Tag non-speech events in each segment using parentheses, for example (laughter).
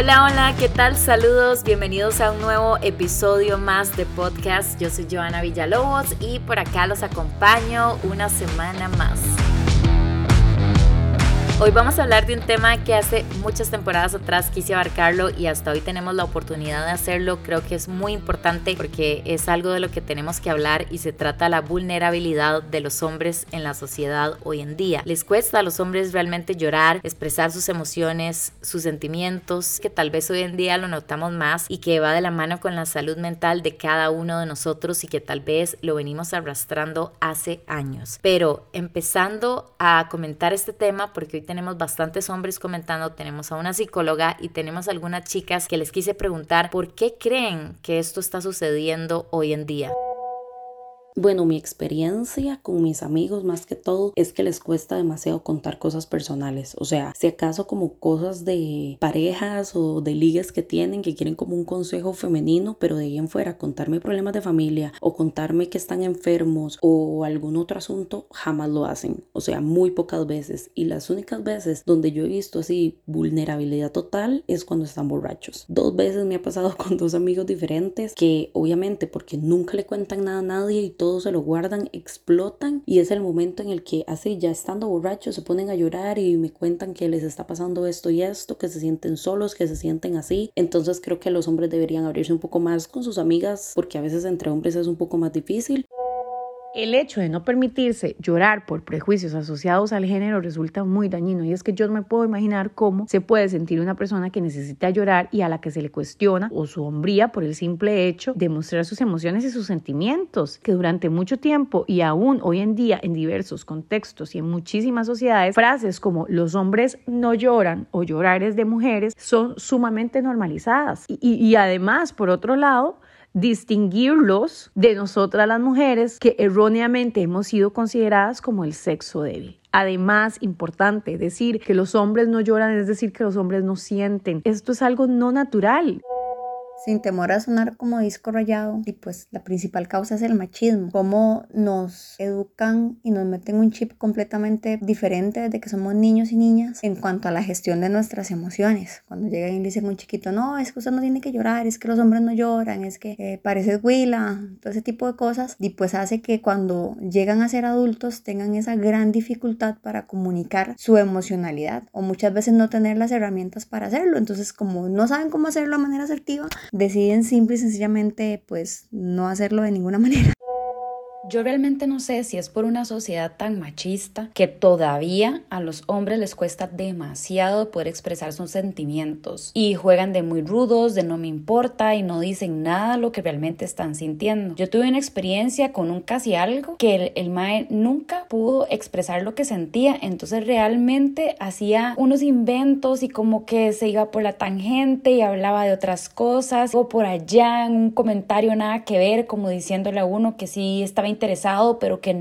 Hola, hola, ¿qué tal? Saludos, bienvenidos a un nuevo episodio más de podcast. Yo soy Joana Villalobos y por acá los acompaño una semana más. Hoy vamos a hablar de un tema que hace muchas temporadas atrás quise abarcarlo y hasta hoy tenemos la oportunidad de hacerlo. Creo que es muy importante porque es algo de lo que tenemos que hablar y se trata de la vulnerabilidad de los hombres en la sociedad hoy en día. Les cuesta a los hombres realmente llorar, expresar sus emociones, sus sentimientos, que tal vez hoy en día lo notamos más y que va de la mano con la salud mental de cada uno de nosotros y que tal vez lo venimos arrastrando hace años. Pero empezando a comentar este tema porque hoy tenemos bastantes hombres comentando, tenemos a una psicóloga y tenemos algunas chicas que les quise preguntar por qué creen que esto está sucediendo hoy en día. Bueno, mi experiencia con mis amigos más que todo es que les cuesta demasiado contar cosas personales. O sea, si acaso como cosas de parejas o de ligas que tienen que quieren como un consejo femenino, pero de ahí en fuera contarme problemas de familia o contarme que están enfermos o algún otro asunto, jamás lo hacen. O sea, muy pocas veces. Y las únicas veces donde yo he visto así vulnerabilidad total es cuando están borrachos. Dos veces me ha pasado (laughs) con dos amigos diferentes que obviamente porque nunca le cuentan nada a nadie y todo todos se lo guardan, explotan y es el momento en el que así ya estando borrachos se ponen a llorar y me cuentan que les está pasando esto y esto, que se sienten solos, que se sienten así. Entonces creo que los hombres deberían abrirse un poco más con sus amigas porque a veces entre hombres es un poco más difícil. El hecho de no permitirse llorar por prejuicios asociados al género resulta muy dañino y es que yo me puedo imaginar cómo se puede sentir una persona que necesita llorar y a la que se le cuestiona o su hombría por el simple hecho de mostrar sus emociones y sus sentimientos, que durante mucho tiempo y aún hoy en día en diversos contextos y en muchísimas sociedades, frases como los hombres no lloran o llorar es de mujeres son sumamente normalizadas. Y además, por otro lado, distinguirlos de nosotras las mujeres que erróneamente hemos sido consideradas como el sexo débil. Además, importante decir que los hombres no lloran, es decir, que los hombres no sienten. Esto es algo no natural sin temor a sonar como disco rayado, y pues la principal causa es el machismo, cómo nos educan y nos meten un chip completamente diferente desde que somos niños y niñas en cuanto a la gestión de nuestras emociones. Cuando llegan y dicen un chiquito, no, es que usted no tiene que llorar, es que los hombres no lloran, es que eh, pareces huila, todo ese tipo de cosas, y pues hace que cuando llegan a ser adultos tengan esa gran dificultad para comunicar su emocionalidad o muchas veces no tener las herramientas para hacerlo. Entonces, como no saben cómo hacerlo de manera asertiva, deciden simple y sencillamente pues no hacerlo de ninguna (laughs) manera. Yo realmente no sé si es por una sociedad tan machista que todavía a los hombres les cuesta demasiado poder expresar sus sentimientos y juegan de muy rudos, de no me importa y no dicen nada lo que realmente están sintiendo. Yo tuve una experiencia con un casi algo que el, el mae nunca pudo expresar lo que sentía, entonces realmente hacía unos inventos y como que se iba por la tangente y hablaba de otras cosas o por allá en un comentario nada que ver como diciéndole a uno que sí estaba interesado, pero que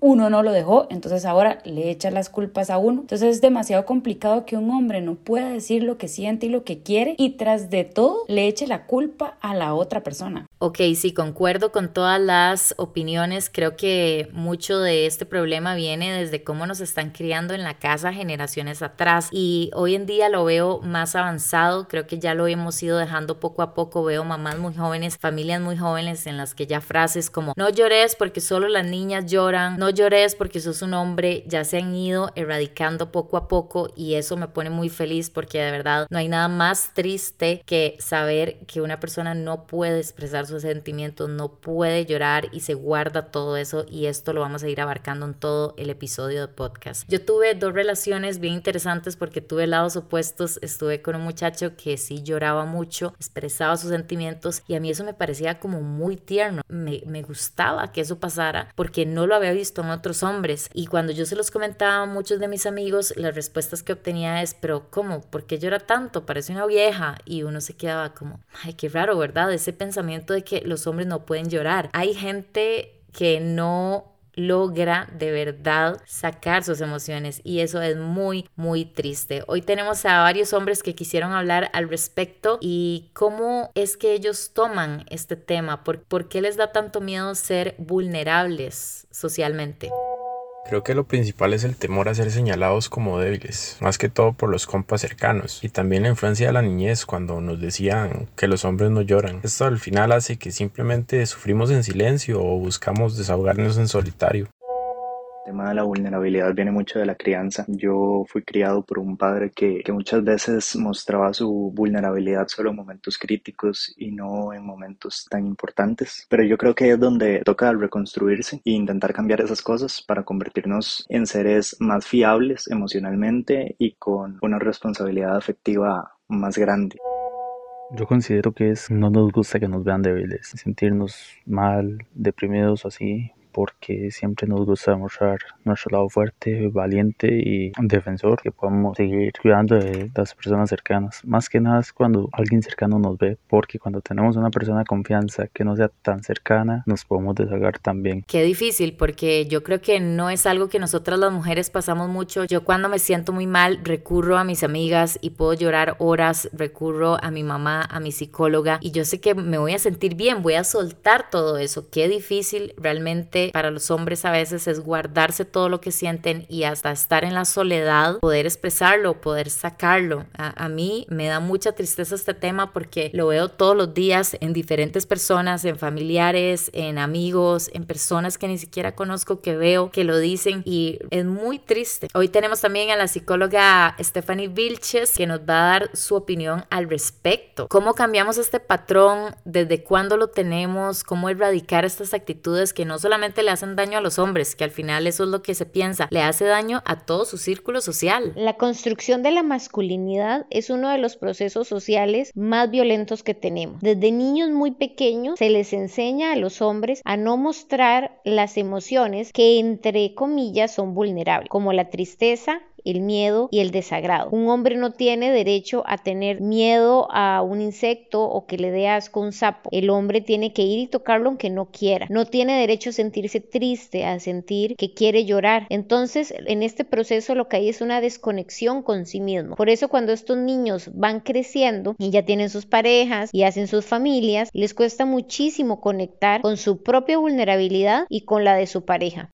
uno no lo dejó, entonces ahora le echa las culpas a uno. Entonces es demasiado complicado que un hombre no pueda decir lo que siente y lo que quiere y tras de todo le eche la culpa a la otra persona. Ok, sí, concuerdo con todas las opiniones. Creo que mucho de este problema viene desde cómo nos están criando en la casa generaciones atrás y hoy en día lo veo más avanzado. Creo que ya lo hemos ido dejando poco a poco. Veo mamás muy jóvenes, familias muy jóvenes en las que ya frases como no llores porque solo las niñas lloran, no llores porque sos un hombre, ya se han ido erradicando poco a poco y eso me pone muy feliz porque de verdad no hay nada más triste que saber que una persona no puede expresar sus sentimientos, no puede llorar y se guarda todo eso y esto lo vamos a ir abarcando en todo el episodio de podcast. Yo tuve dos relaciones bien interesantes porque tuve lados opuestos, estuve con un muchacho que sí lloraba mucho, expresaba sus sentimientos y a mí eso me parecía como muy tierno, me, me gustaba que eso pasara porque no lo había visto en otros hombres. Y cuando yo se los comentaba a muchos de mis amigos, las respuestas que obtenía es, pero ¿cómo? ¿Por qué llora tanto? Parece una vieja. Y uno se quedaba como, ay, qué raro, ¿verdad? Ese pensamiento de que los hombres no pueden llorar. Hay gente que no logra de verdad sacar sus emociones y eso es muy muy triste. Hoy tenemos a varios hombres que quisieron hablar al respecto y cómo es que ellos toman este tema, por, por qué les da tanto miedo ser vulnerables socialmente. Creo que lo principal es el temor a ser señalados como débiles, más que todo por los compas cercanos, y también la influencia de la niñez cuando nos decían que los hombres no lloran. Esto al final hace que simplemente sufrimos en silencio o buscamos desahogarnos en solitario. El tema de la vulnerabilidad viene mucho de la crianza. Yo fui criado por un padre que, que, muchas veces mostraba su vulnerabilidad solo en momentos críticos y no en momentos tan importantes. Pero yo creo que es donde toca reconstruirse e intentar cambiar esas cosas para convertirnos en seres más fiables emocionalmente y con una responsabilidad afectiva más grande. Yo considero que es no nos gusta que nos vean débiles, sentirnos mal, deprimidos así, porque siempre nos gusta demostrar nuestro lado fuerte, valiente y defensor, que podamos seguir cuidando de las personas cercanas. Más que nada es cuando alguien cercano nos ve, porque cuando tenemos una persona de confianza que no sea tan cercana, nos podemos desahogar también. Qué difícil, porque yo creo que no es algo que nosotras las mujeres pasamos mucho. Yo cuando me siento muy mal recurro a mis amigas y puedo llorar horas, recurro a mi mamá, a mi psicóloga y yo sé que me voy a sentir bien, voy a soltar todo eso. Qué difícil realmente para los hombres a veces es guardarse todo lo que sienten y hasta estar en la soledad, poder expresarlo, poder sacarlo. A, a mí me da mucha tristeza este tema porque lo veo todos los días en diferentes personas, en familiares, en amigos, en personas que ni siquiera conozco que veo que lo dicen y es muy triste. Hoy tenemos también a la psicóloga Stephanie Vilches que nos va a dar su opinión al respecto. ¿Cómo cambiamos este patrón? ¿Desde cuándo lo tenemos? ¿Cómo erradicar estas actitudes que no solamente le hacen daño a los hombres, que al final eso es lo que se piensa, le hace daño a todo su círculo social. La construcción de la masculinidad es uno de los procesos sociales más violentos que tenemos. Desde niños muy pequeños se les enseña a los hombres a no mostrar las emociones que entre comillas son vulnerables, como la tristeza, el miedo y el desagrado. Un hombre no tiene derecho a tener miedo a un insecto o que le dé asco un sapo. El hombre tiene que ir y tocarlo aunque no quiera. No tiene derecho a sentirse triste, a sentir que quiere llorar. Entonces, en este proceso lo que hay es una desconexión con sí mismo. Por eso cuando estos niños van creciendo y ya tienen sus parejas y hacen sus familias, les cuesta muchísimo conectar con su propia vulnerabilidad y con la de su pareja.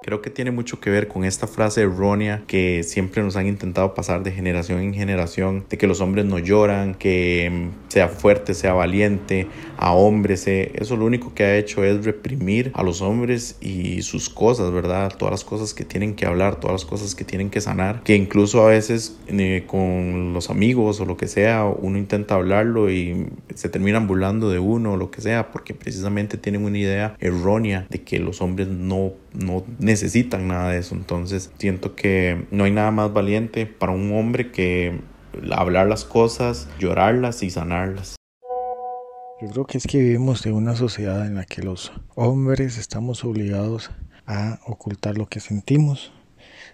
Creo que tiene mucho que ver con esta frase errónea que siempre nos han intentado pasar de generación en generación, de que los hombres no lloran, que mm, sea fuerte, sea valiente, a hombres. Eso lo único que ha hecho es reprimir a los hombres y sus cosas, ¿verdad? Todas las cosas que tienen que hablar, todas las cosas que tienen que sanar, que incluso a veces eh, con los amigos o lo que sea, uno intenta hablarlo y se terminan burlando de uno o lo que sea, porque precisamente tienen una idea errónea de que los hombres no, no necesitan nada de eso. Entonces siento que no hay nada más valiente para un hombre que hablar las cosas, llorarlas y sanarlas. Yo creo que es que vivimos en una sociedad en la que los hombres estamos obligados a ocultar lo que sentimos.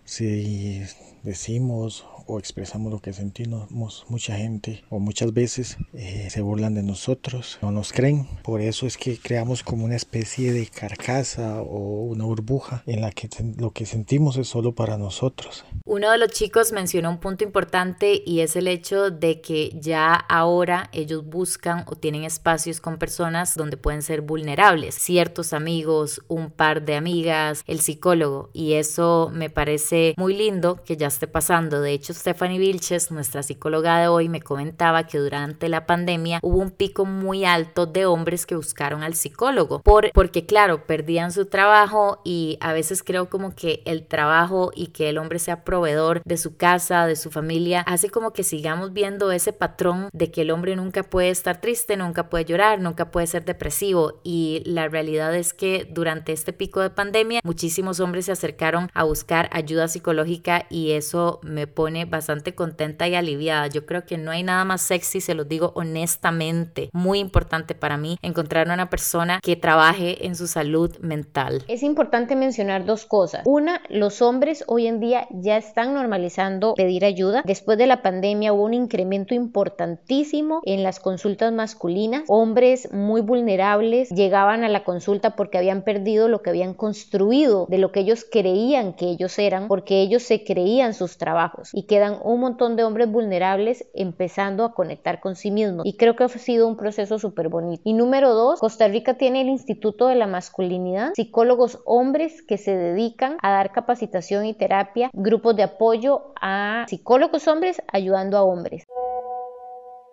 Si decimos o expresamos lo que sentimos, mucha gente o muchas veces eh, se burlan de nosotros, no nos creen. Por eso es que creamos como una especie de carcasa o una burbuja en la que lo que sentimos es solo para nosotros. Uno de los chicos mencionó un punto importante y es el hecho de que ya ahora ellos buscan o tienen espacios con personas donde pueden ser vulnerables, ciertos amigos, un par de amigas, el psicólogo y eso me parece muy lindo que ya esté pasando. De hecho, Stephanie Vilches, nuestra psicóloga de hoy, me comentaba que durante la pandemia hubo un pico muy alto de hombres que buscaron al psicólogo, por, porque claro, perdían su trabajo y a veces creo como que el trabajo y que el hombre sea proveedor de su casa, de su familia, hace como que sigamos viendo ese patrón de que el hombre nunca puede estar triste, nunca puede llorar, nunca puede ser depresivo y la realidad es que durante este pico de pandemia muchísimos hombres se acercaron a buscar ayuda psicológica y eso me pone bastante contenta y aliviada. Yo creo que no hay nada más sexy, se los digo honestamente. Muy importante para mí encontrar una persona que trabaje en su salud mental. Es importante mencionar dos cosas. Una, los hombres hoy en día ya están normalizando pedir ayuda. Después de la pandemia hubo un incremento importantísimo en las consultas masculinas. Hombres muy vulnerables llegaban a la consulta porque habían perdido lo que habían construido de lo que ellos creían que ellos eran, porque ellos se creían sus trabajos y que quedan un montón de hombres vulnerables empezando a conectar con sí mismos. Y creo que ha sido un proceso súper bonito. Y número dos, Costa Rica tiene el Instituto de la Masculinidad, psicólogos hombres que se dedican a dar capacitación y terapia, grupos de apoyo a psicólogos hombres ayudando a hombres.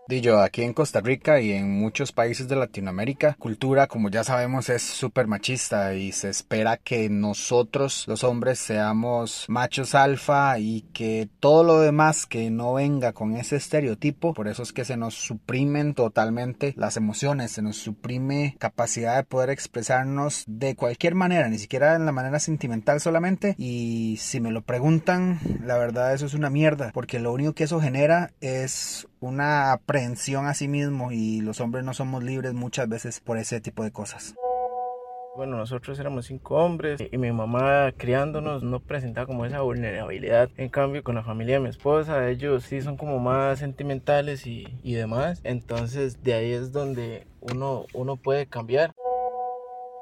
Dillo, aquí en Costa Rica y en muchos países de Latinoamérica, cultura, como ya sabemos, es súper machista y se espera que nosotros, los hombres, seamos machos alfa y que todo lo demás que no venga con ese estereotipo, por eso es que se nos suprimen totalmente las emociones, se nos suprime capacidad de poder expresarnos de cualquier manera, ni siquiera en la manera sentimental solamente. Y si me lo preguntan, la verdad eso es una mierda, porque lo único que eso genera es una aprehensión a sí mismo y los hombres no somos libres muchas veces por ese tipo de cosas. Bueno, nosotros éramos cinco hombres y mi mamá criándonos no presentaba como esa vulnerabilidad. En cambio, con la familia de mi esposa, ellos sí son como más sentimentales y, y demás. Entonces, de ahí es donde uno, uno puede cambiar.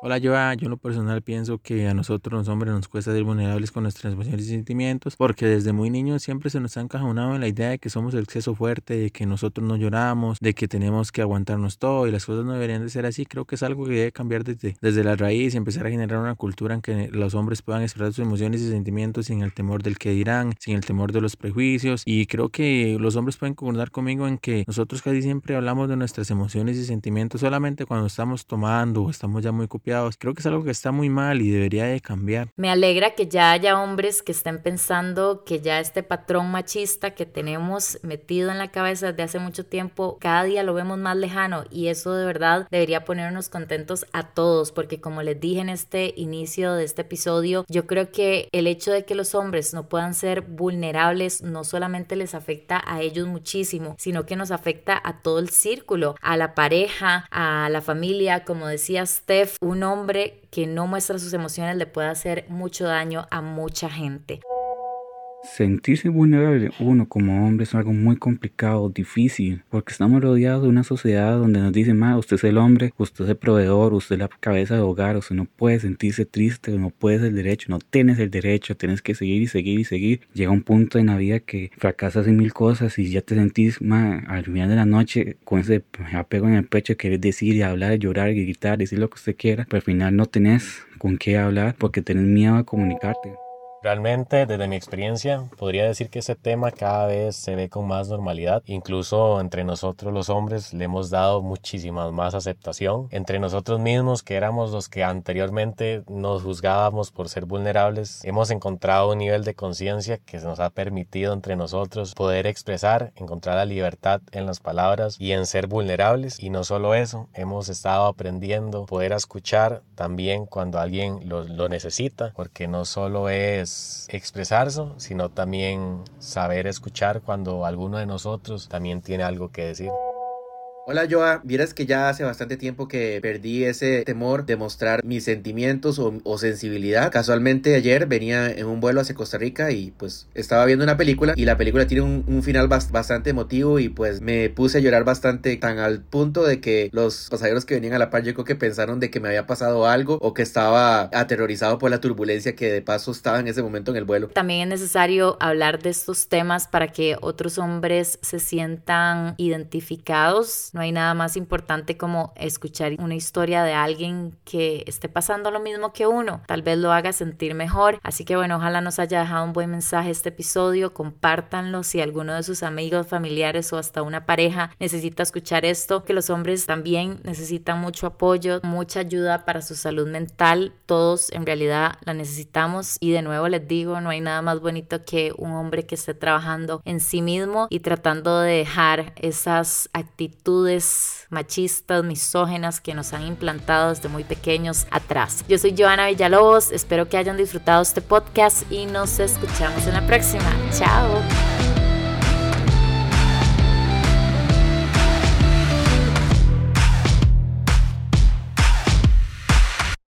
Hola, yo, yo en lo personal pienso que a nosotros los hombres nos cuesta ser vulnerables con nuestras emociones y sentimientos porque desde muy niños siempre se nos ha encajonado en la idea de que somos el exceso fuerte, de que nosotros no lloramos, de que tenemos que aguantarnos todo y las cosas no deberían de ser así. Creo que es algo que debe cambiar desde, desde la raíz y empezar a generar una cultura en que los hombres puedan expresar sus emociones y sentimientos sin el temor del que dirán, sin el temor de los prejuicios y creo que los hombres pueden concordar conmigo en que nosotros casi siempre hablamos de nuestras emociones y sentimientos solamente cuando estamos tomando o estamos ya muy copiados Creo que es algo que está muy mal y debería de cambiar. Me alegra que ya haya hombres que estén pensando que ya este patrón machista que tenemos metido en la cabeza desde hace mucho tiempo, cada día lo vemos más lejano y eso de verdad debería ponernos contentos a todos porque como les dije en este inicio de este episodio, yo creo que el hecho de que los hombres no puedan ser vulnerables no solamente les afecta a ellos muchísimo, sino que nos afecta a todo el círculo, a la pareja, a la familia, como decía Steph, un hombre que no muestra sus emociones le puede hacer mucho daño a mucha gente. Sentirse vulnerable uno como hombre es algo muy complicado, difícil, porque estamos rodeados de una sociedad donde nos dicen, ma, usted es el hombre, usted es el proveedor, usted es la cabeza de hogar, usted no puede sentirse triste, no puedes el derecho, no tienes el derecho, tienes que seguir y seguir y seguir. Llega un punto en la vida que fracasas en mil cosas y ya te sentís, ma, al final de la noche con ese apego en el pecho, querés decir y hablar, llorar y gritar, decir lo que usted quiera, pero al final no tenés con qué hablar porque tenés miedo a comunicarte. Realmente, desde mi experiencia, podría decir que ese tema cada vez se ve con más normalidad. Incluso entre nosotros los hombres le hemos dado muchísima más aceptación. Entre nosotros mismos, que éramos los que anteriormente nos juzgábamos por ser vulnerables, hemos encontrado un nivel de conciencia que nos ha permitido entre nosotros poder expresar, encontrar la libertad en las palabras y en ser vulnerables. Y no solo eso, hemos estado aprendiendo poder escuchar también cuando alguien lo, lo necesita, porque no solo es expresarse, sino también saber escuchar cuando alguno de nosotros también tiene algo que decir. Hola Joa, vieras que ya hace bastante tiempo que perdí ese temor de mostrar mis sentimientos o, sensibilidad. Casualmente ayer venía en un vuelo hacia Costa Rica y pues estaba viendo una película y la película tiene un, final bastante emotivo y pues me puse a llorar bastante tan al punto de que los pasajeros que venían a la par yo creo que pensaron de que me había pasado algo o que estaba aterrorizado por la turbulencia que de paso estaba en ese momento en el vuelo. También es necesario hablar de estos temas para que otros hombres se sientan identificados no hay nada más importante como escuchar una historia de alguien que esté pasando lo mismo que uno. Tal vez lo haga sentir mejor. Así que bueno, ojalá nos haya dejado un buen mensaje este episodio. Compártanlo si alguno de sus amigos, familiares o hasta una pareja necesita escuchar esto. Que los hombres también necesitan mucho apoyo, mucha ayuda para su salud mental. Todos en realidad la necesitamos. Y de nuevo les digo, no hay nada más bonito que un hombre que esté trabajando en sí mismo y tratando de dejar esas machistas, misógenas que nos han implantado desde muy pequeños atrás. Yo soy Joana Villalobos, espero que hayan disfrutado este podcast y nos escuchamos en la próxima. Chao.